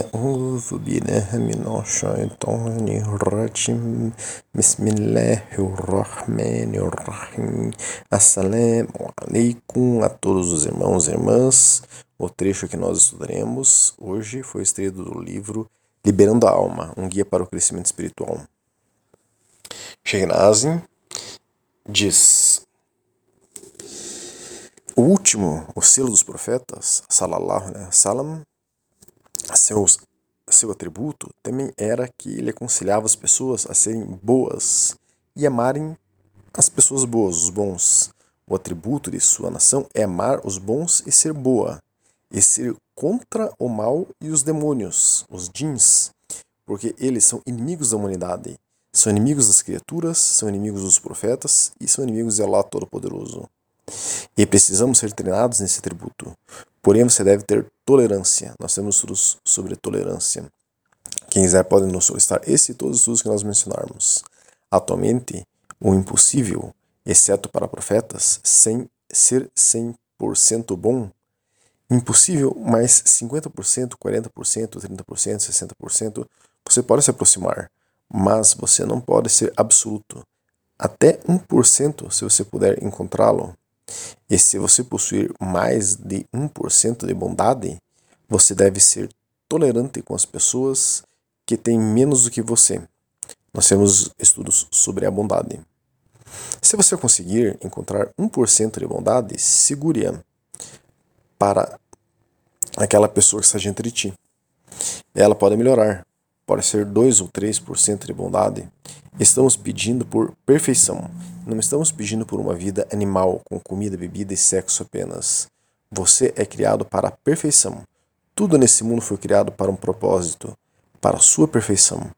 أعوذ بالله من الشيطان الرجيم بسم الله الرحمن الرحيم Assalamu alaikum a todos os irmãos e irmãs. O trecho que nós estudaremos hoje foi extraído do livro Liberando a Alma, um guia para o crescimento espiritual. Sheikh diz o último, o selo dos profetas, salallahu alaihi wasallam, seus, seu atributo também era que ele aconselhava as pessoas a serem boas e amarem as pessoas boas, os bons. O atributo de sua nação é amar os bons e ser boa, e ser contra o mal e os demônios, os jins, porque eles são inimigos da humanidade, são inimigos das criaturas, são inimigos dos profetas e são inimigos de Allah Todo-Poderoso. E precisamos ser treinados nesse atributo. Porém, você deve ter tolerância. Nós temos estudos sobre tolerância. Quem quiser pode nos solicitar esse e todos os estudos que nós mencionarmos. Atualmente, o impossível, exceto para profetas, sem ser 100% bom, impossível, mais 50%, 40%, 30%, 60%, você pode se aproximar, mas você não pode ser absoluto. Até 1%, se você puder encontrá-lo, e se você possuir mais de 1% de bondade, você deve ser tolerante com as pessoas que têm menos do que você. Nós temos estudos sobre a bondade. Se você conseguir encontrar 1% de bondade, segure-a para aquela pessoa que está diante de ti. Ela pode melhorar, pode ser 2 ou 3% de bondade. Estamos pedindo por perfeição não estamos pedindo por uma vida animal, com comida, bebida e sexo apenas. Você é criado para a perfeição. Tudo nesse mundo foi criado para um propósito, para a sua perfeição.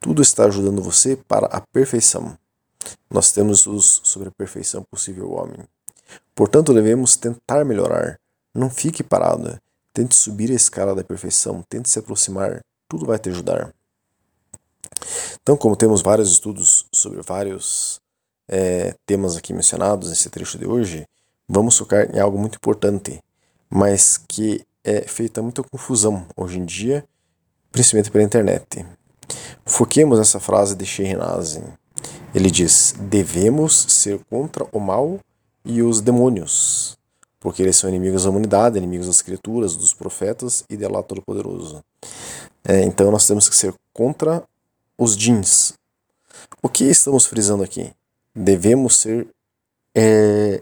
Tudo está ajudando você para a perfeição. Nós temos estudos sobre a perfeição possível homem. Portanto, devemos tentar melhorar. Não fique parado. Tente subir a escala da perfeição. Tente se aproximar. Tudo vai te ajudar. Então, como temos vários estudos sobre vários é, temas aqui mencionados nesse trecho de hoje, vamos focar em algo muito importante, mas que é feita muita confusão hoje em dia, principalmente pela internet. Foquemos nessa frase de Sheikh Ele diz: devemos ser contra o mal e os demônios, porque eles são inimigos da humanidade, inimigos das criaturas, dos profetas e de Allah Todo-Poderoso. É, então nós temos que ser contra os jins. O que estamos frisando aqui? devemos ser é,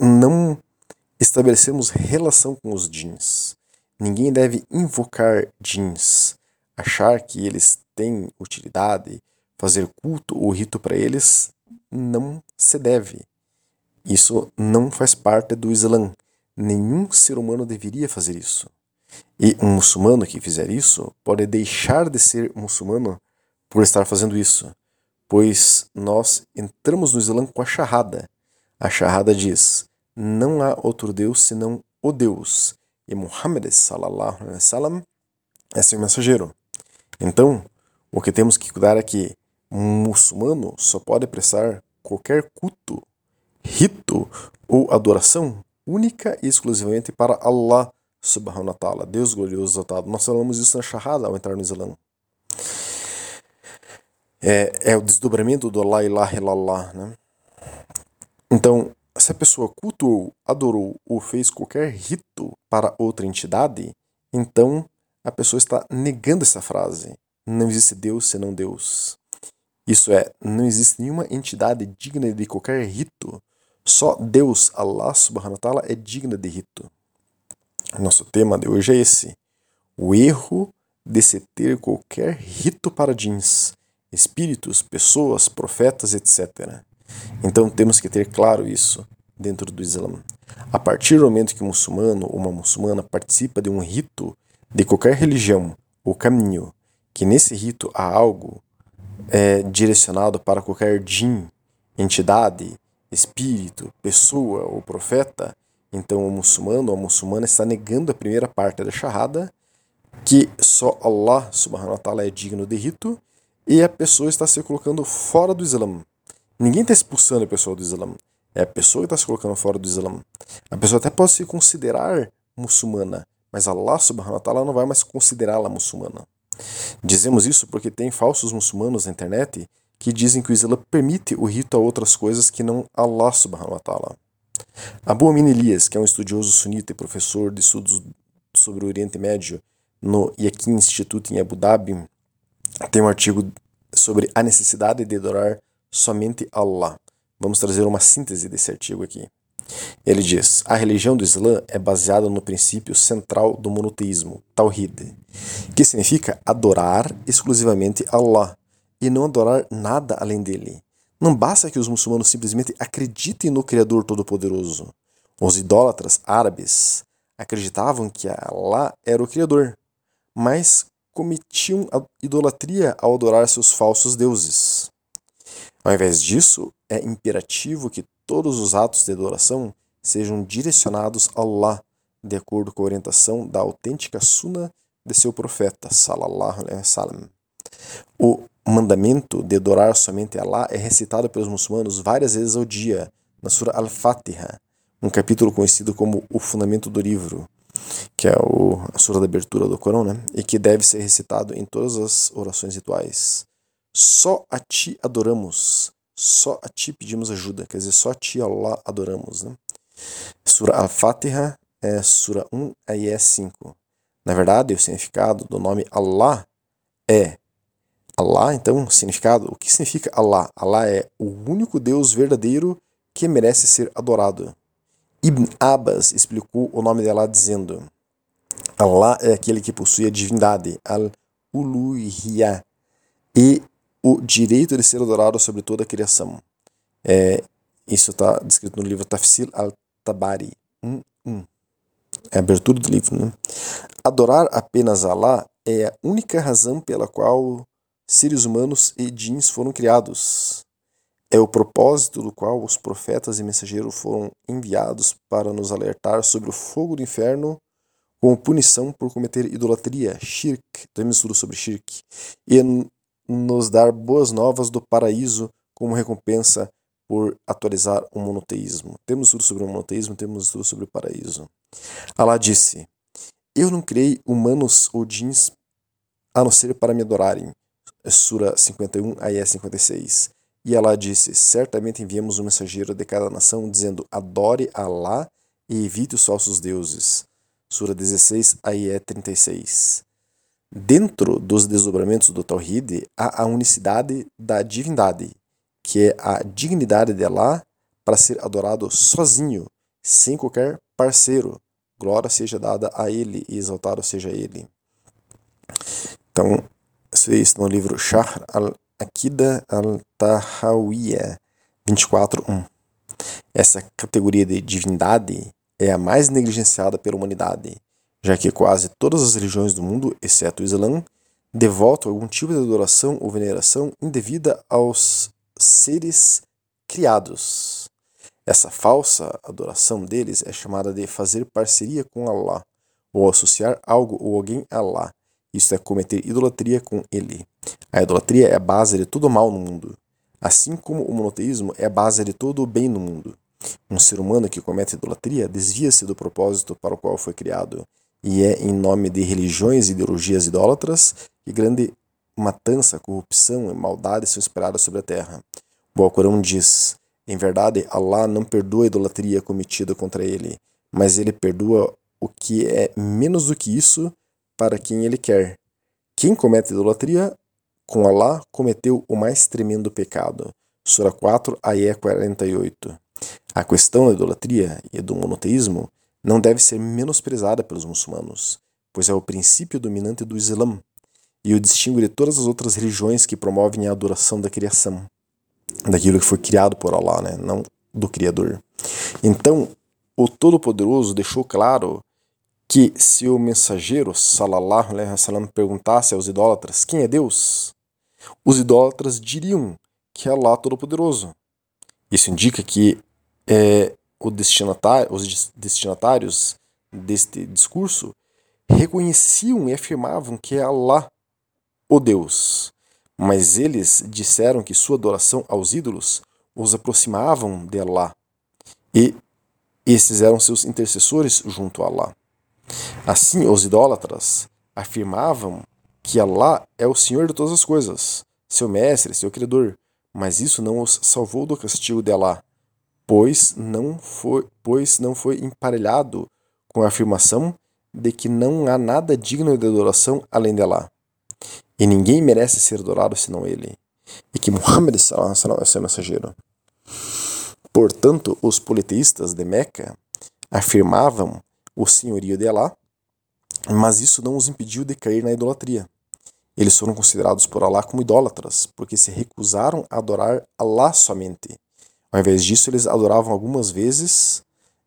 não estabelecemos relação com os jeans. Ninguém deve invocar jeans, achar que eles têm utilidade, fazer culto ou rito para eles não se deve. Isso não faz parte do Islã. Nenhum ser humano deveria fazer isso. E um muçulmano que fizer isso pode deixar de ser muçulmano por estar fazendo isso pois nós entramos no Islã com a Shahada. A Shahada diz: não há outro Deus senão o Deus. E Muhammad sallallahu alaihi wasallam é seu mensageiro. Então, o que temos que cuidar é que um muçulmano só pode prestar qualquer culto, rito ou adoração única e exclusivamente para Allah subhanahu wa ta'ala, Deus glorioso exaltado. Nós falamos isso na Shahada ao entrar no Islã é, é o desdobramento do La ilaha illallah, né? Então, se a pessoa cultuou, adorou ou fez qualquer rito para outra entidade, então a pessoa está negando essa frase. Não existe Deus senão Deus. Isso é, não existe nenhuma entidade digna de qualquer rito. Só Deus, Allah subhanahu wa ta'ala, é digna de rito. Nosso tema de hoje é esse: o erro de se ter qualquer rito para jeans espíritos, pessoas, profetas, etc. Então temos que ter claro isso dentro do Islã. A partir do momento que um muçulmano ou uma muçulmana participa de um rito de qualquer religião ou caminho, que nesse rito há algo é, direcionado para qualquer jin, entidade, espírito, pessoa ou profeta, então o muçulmano ou a muçulmana está negando a primeira parte da Shahada, que só Allah subhanahu wa ta'ala é digno de rito, e a pessoa está se colocando fora do Islã. Ninguém está expulsando a pessoa do Islã. É a pessoa que está se colocando fora do Islã. A pessoa até pode se considerar muçulmana, mas Allah subhanahu wa ta'ala não vai mais considerá-la muçulmana. Dizemos isso porque tem falsos muçulmanos na internet que dizem que o Islã permite o rito a outras coisas que não Allah subhanahu wa ta'ala. Abu Amin Elias, que é um estudioso sunita e professor de estudos sobre o Oriente Médio no Yakin Institute em Abu Dhabi, tem um artigo sobre a necessidade de adorar somente Allah. Vamos trazer uma síntese desse artigo aqui. Ele diz: a religião do Islã é baseada no princípio central do monoteísmo, Tawhid, que significa adorar exclusivamente Allah e não adorar nada além dele. Não basta que os muçulmanos simplesmente acreditem no Criador Todo-Poderoso. Os idólatras árabes acreditavam que Allah era o Criador, mas cometiam idolatria ao adorar seus falsos deuses. Ao invés disso, é imperativo que todos os atos de adoração sejam direcionados a Allah, de acordo com a orientação da autêntica Sunna de seu profeta, sallallahu alaihi wasallam. O mandamento de adorar somente Allah é recitado pelos muçulmanos várias vezes ao dia, na Surah Al-Fatiha, um capítulo conhecido como o fundamento do livro, que é o, a sura da abertura do Corão, né? e que deve ser recitado em todas as orações rituais. Só a ti adoramos, só a ti pedimos ajuda, quer dizer, só a ti, Allah, adoramos. Né? Sura Al-Fatiha é Sura 1, aí é 5. Na verdade, o significado do nome Allah é Allah, então, significado, o que significa Allah? Allah é o único Deus verdadeiro que merece ser adorado. Ibn Abbas explicou o nome dela dizendo: Allah é aquele que possui a divindade, al-uluhiyah, e o direito de ser adorado sobre toda a criação. É, isso está descrito no livro Tafsir al-Tabari 1.1. É a abertura do livro. Né? Adorar apenas Allah é a única razão pela qual seres humanos e jeans foram criados. É o propósito do qual os profetas e mensageiros foram enviados para nos alertar sobre o fogo do inferno como punição por cometer idolatria, shirk, temos estudo sobre shirk, e nos dar boas novas do paraíso como recompensa por atualizar o monoteísmo. Temos estudo sobre o monoteísmo, temos estudo sobre o paraíso. Allah disse: Eu não criei humanos ou jeans a não ser para me adorarem. Sura 51, ayah 56. E Allah disse: Certamente enviamos um mensageiro de cada nação, dizendo: Adore Allah e evite os falsos deuses. Sura 16, ayah 36. Dentro dos desdobramentos do Tawhid há a unicidade da divindade, que é a dignidade de Allah para ser adorado sozinho, sem qualquer parceiro. Glória seja dada a Ele e exaltado seja Ele. Então, é isso no livro Shahr al-Akida al-Tahawiyya 24.1. Essa categoria de divindade é a mais negligenciada pela humanidade, já que quase todas as religiões do mundo, exceto o Islã, devotam algum tipo de adoração ou veneração indevida aos seres criados. Essa falsa adoração deles é chamada de fazer parceria com Allah, ou associar algo ou alguém a Allah, isso é cometer idolatria com ele. A idolatria é a base de todo o mal no mundo. Assim como o monoteísmo é a base de todo o bem no mundo. Um ser humano que comete idolatria desvia-se do propósito para o qual foi criado, e é em nome de religiões e ideologias idólatras que grande matança, corrupção e maldade são esperadas sobre a terra. O Alcorão diz: Em verdade, Allah não perdoa a idolatria cometida contra ele, mas ele perdoa o que é menos do que isso para quem ele quer. Quem comete idolatria com Allah cometeu o mais tremendo pecado. Sura 4, Ayé 48. A questão da idolatria e do monoteísmo não deve ser menosprezada pelos muçulmanos, pois é o princípio dominante do Islã e o distingue de todas as outras religiões que promovem a adoração da criação, daquilo que foi criado por Allah, né? não do Criador. Então, o Todo-Poderoso deixou claro que se o mensageiro, salallahu alaihi wasallam, perguntasse aos idólatras quem é Deus, os idólatras diriam que é Allah Todo-Poderoso. Isso indica que é, destinatário, os destinatários deste discurso reconheciam e afirmavam que é Allah o Deus, mas eles disseram que sua adoração aos ídolos os aproximavam de Allah e esses eram seus intercessores junto a Allah. Assim, os idólatras afirmavam que Allah é o Senhor de todas as coisas, seu mestre, seu criador, mas isso não os salvou do castigo de Allah, pois não foi, pois não foi emparelhado com a afirmação de que não há nada digno de adoração além de Allah. E ninguém merece ser adorado senão ele. E que Muhammad é seu mensageiro. Portanto, os politeístas de Meca afirmavam o senhorio de Allah, mas isso não os impediu de cair na idolatria. Eles foram considerados por Allah como idólatras, porque se recusaram a adorar Allah somente. Ao invés disso, eles adoravam algumas vezes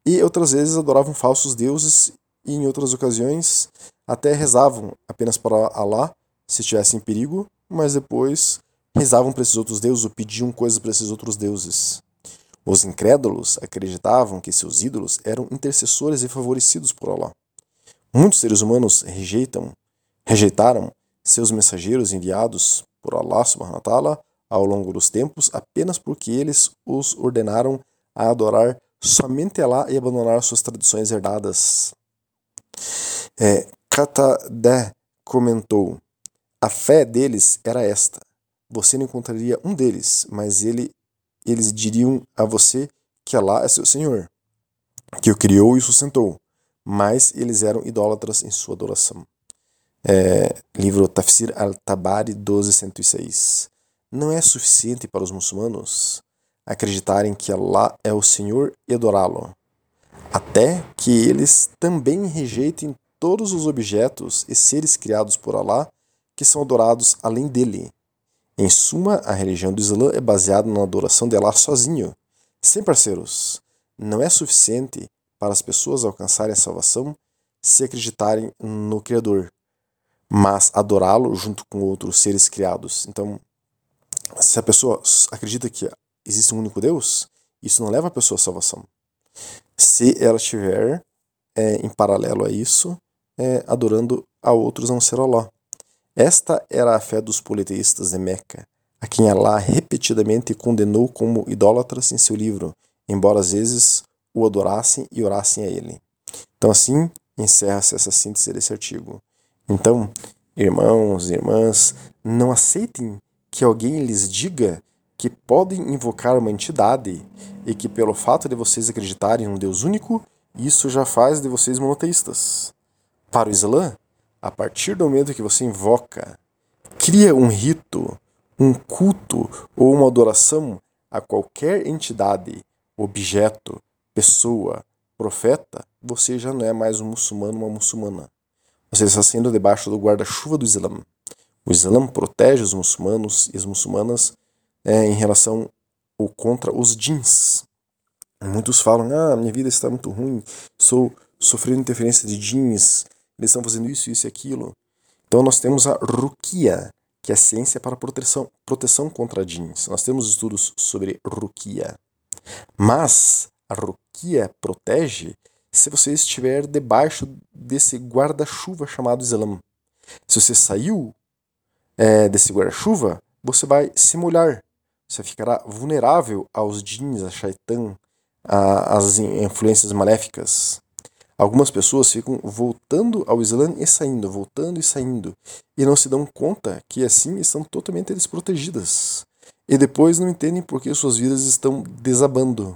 e outras vezes adoravam falsos deuses e em outras ocasiões até rezavam apenas para Allah se estivesse em perigo, mas depois rezavam para esses outros deuses ou pediam coisas para esses outros deuses. Os incrédulos acreditavam que seus ídolos eram intercessores e favorecidos por Allah. Muitos seres humanos rejeitam, rejeitaram seus mensageiros enviados por Allah subhanahu wa ta'ala ao longo dos tempos apenas porque eles os ordenaram a adorar somente Allah e abandonar suas tradições herdadas. É, Katadé comentou: a fé deles era esta. Você não encontraria um deles, mas ele, eles diriam a você que Allah é seu Senhor, que o criou e o sustentou, mas eles eram idólatras em sua adoração. É, livro Tafsir al-Tabari 1206. Não é suficiente para os muçulmanos acreditarem que Allah é o Senhor e adorá-lo, até que eles também rejeitem todos os objetos e seres criados por Allah que são adorados além dele. Em suma, a religião do Islã é baseada na adoração de Allah sozinho, sem parceiros. Não é suficiente para as pessoas alcançarem a salvação se acreditarem no Criador, mas adorá-lo junto com outros seres criados. Então, se a pessoa acredita que existe um único Deus, isso não leva a pessoa à salvação. Se ela estiver é, em paralelo a isso, é, adorando a outros não ser Allah. Esta era a fé dos politeístas de Meca, a quem Allah repetidamente condenou como idólatras em seu livro, embora às vezes o adorassem e orassem a ele. Então assim encerra-se essa síntese desse artigo. Então, irmãos e irmãs, não aceitem que alguém lhes diga que podem invocar uma entidade e que pelo fato de vocês acreditarem em um Deus único, isso já faz de vocês monoteístas. Para o Islã, a partir do momento que você invoca, cria um rito, um culto ou uma adoração a qualquer entidade, objeto, pessoa, profeta, você já não é mais um muçulmano uma muçulmana. Você está sendo debaixo do guarda-chuva do Islã. O Islã protege os muçulmanos e as muçulmanas é, em relação ou contra os jeans. Muitos falam: ah, minha vida está muito ruim, sou sofrendo interferência de jeans, eles estão fazendo isso, isso e aquilo. Então nós temos a rukia, que é a ciência para proteção, proteção contra jeans. Nós temos estudos sobre rukia. Mas a rukia protege se você estiver debaixo desse guarda-chuva chamado Islã. Se você saiu é, desse guarda-chuva, você vai se molhar. Você ficará vulnerável aos jeans, a shaitan, às influências maléficas. Algumas pessoas ficam voltando ao Islã e saindo, voltando e saindo, e não se dão conta que assim estão totalmente desprotegidas. E depois não entendem por que suas vidas estão desabando.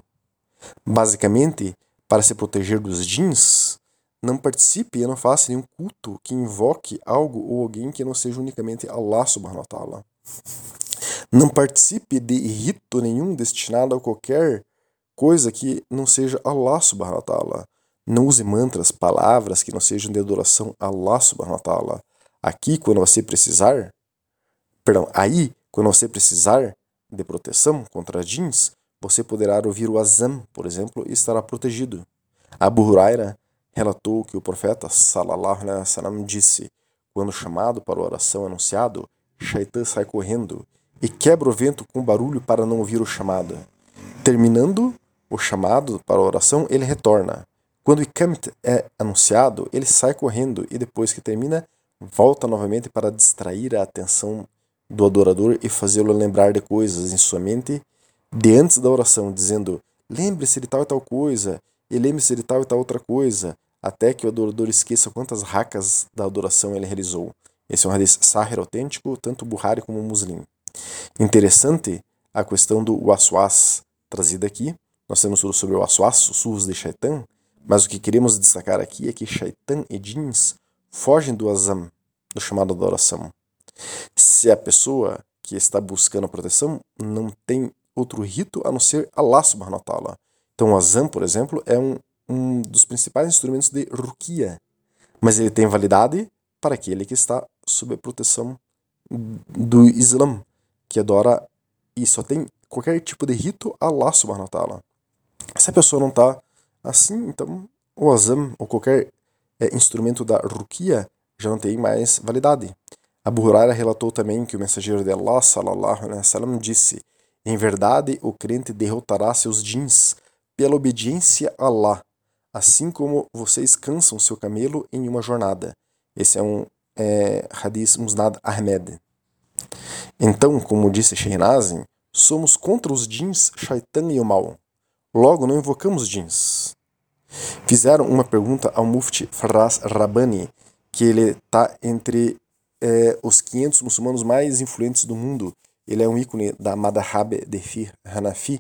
Basicamente, para se proteger dos jeans, não participe e não faça nenhum culto que invoque algo ou alguém que não seja unicamente Allah subhanahu wa ta'ala. Não participe de rito nenhum destinado a qualquer coisa que não seja Allah subhanahu wa ta'ala. Não use mantras, palavras que não sejam de adoração a Allah subhanahu wa ta'ala. Aqui, quando você precisar, perdão, aí, quando você precisar de proteção contra jeans, você poderá ouvir o azam, por exemplo, e estará protegido. Abu Huraira relatou que o profeta sallallahu alaihi wasallam disse: quando chamado para a oração anunciado, Shaitan sai correndo e quebra o vento com barulho para não ouvir o chamado. Terminando o chamado para a oração, ele retorna. Quando o Ikamet é anunciado, ele sai correndo e depois que termina, volta novamente para distrair a atenção do adorador e fazê-lo lembrar de coisas em sua mente de antes da oração, dizendo: lembre-se de tal e tal coisa, e lembre-se de tal e tal outra coisa. até que o adorador esqueça quantas racas da adoração ele realizou. Esse é um hadith sahir autêntico, tanto Buhari como Muslim. Interessante a questão do waswas trazida aqui. Nós temos tudo sobre o waswas, sussurros de shaitan, mas o que queremos destacar aqui é que shaitan e jeans fogem do azam, do chamado adoração. Se a pessoa que está buscando a proteção não tem outro rito a não ser Allah subhanahu wa ta'ala. Então o azam, por exemplo, é um, um dos principais instrumentos de rukia, mas ele tem validade para aquele que está sob a proteção do Islã, que adora e só tem qualquer tipo de rito Allah subhanahu wa ta'ala. Se a pessoa não está assim, então o azam ou qualquer é, instrumento da rukia já não tem mais validade. Abu Huraira relatou também que o mensageiro de Allah sallallahu alaihi wasallam disse: "Em verdade, o crente derrotará seus jins pela obediência a Allah, assim como vocês cansam seu camelo em uma jornada." Esse é um é, hadith Musnad Ahmed. Então, como disse Shehnazin, somos contra os jins, shaitan e o mal. Logo, não invocamos jins. Fizeram uma pergunta ao Mufti Faraz Rabbani, que ele está entre é, os 500 muçulmanos mais influentes do mundo. Ele é um ícone da Madhhab de Fir Hanafi,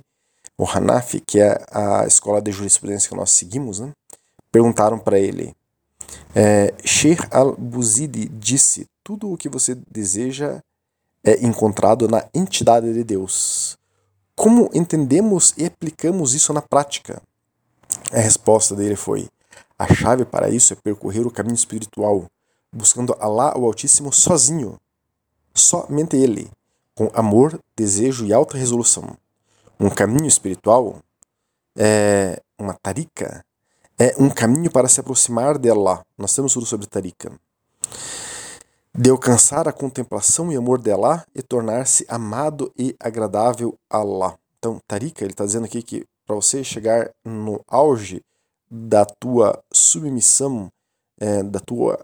ou Hanafi, que é a escola de jurisprudência que nós seguimos. Né? Perguntaram para ele, é, Sheikh al-Buzidi disse, tudo o que você deseja é encontrado na entidade de Deus. Como entendemos e aplicamos isso na prática? A resposta dele foi: a chave para isso é percorrer o caminho espiritual, buscando Allah o Altíssimo sozinho, somente Ele, com amor, desejo e alta resolução. Um caminho espiritual é uma tarika, é um caminho para se aproximar de Allah. Nós temos tudo sobre tarika de alcançar a contemplação e amor de Allah e tornar-se amado e agradável a Allah. Então, Tarika, ele está dizendo aqui que para você chegar no auge da tua submissão, é, da tua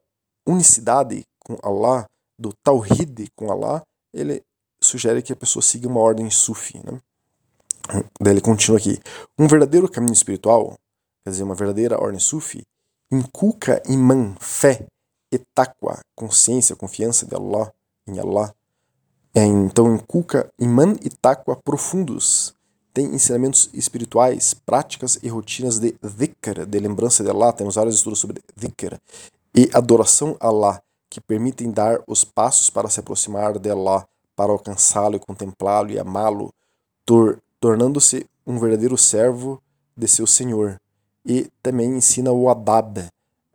unicidade com Allah, do tawhid com Allah, ele sugere que a pessoa siga uma ordem sufi. Né? Daí ele continua aqui. Um verdadeiro caminho espiritual, quer dizer, uma verdadeira ordem sufi, inculca imã, fé, e taqwa, consciência, confiança de Allah, em Allah. É, então inculca iman e taqwa profundos. Tem ensinamentos espirituais, práticas e rotinas de dhikr, de lembrança de Allah. Temos vários estudos sobre dhikr. E adoração a Allah, que permitem dar os passos para se aproximar de Allah, para alcançá-lo e contemplá-lo e amá-lo, tor tornando-se um verdadeiro servo de seu Senhor. E também ensina o adab,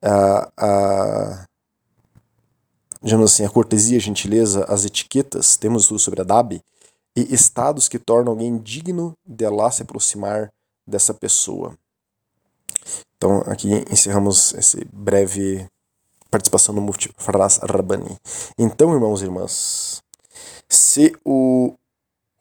a, a digamos assim, a cortesia, a gentileza, as etiquetas, temos tudo sobre a DAB, e estados que tornam alguém digno de Allah se aproximar dessa pessoa. Então, aqui encerramos esse breve participação no Mufti Faraz Rabbani. Então, irmãos e irmãs, se o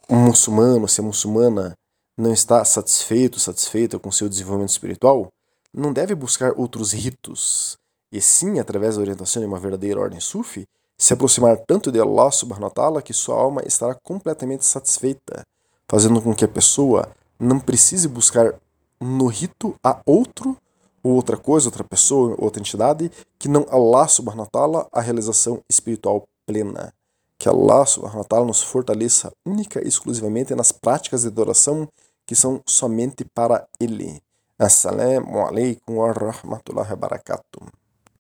muçulmano, se a muçulmana não está satisfeito, satisfeita com seu desenvolvimento espiritual, não deve buscar outros ritos, e sim, através da orientação de uma verdadeira ordem sufi, se aproximar tanto de Allah subhanahu wa ta'ala que sua alma estará completamente satisfeita, fazendo com que a pessoa não precise buscar no rito a outro ou outra coisa, outra pessoa, outra entidade, que não Allah subhanahu wa ta'ala a realização espiritual plena. Que Allah subhanahu wa ta'ala nos fortaleça única e exclusivamente nas práticas de adoração que são somente para Ele. Assalamu alaikum wa rahmatullahi wa barakatuh.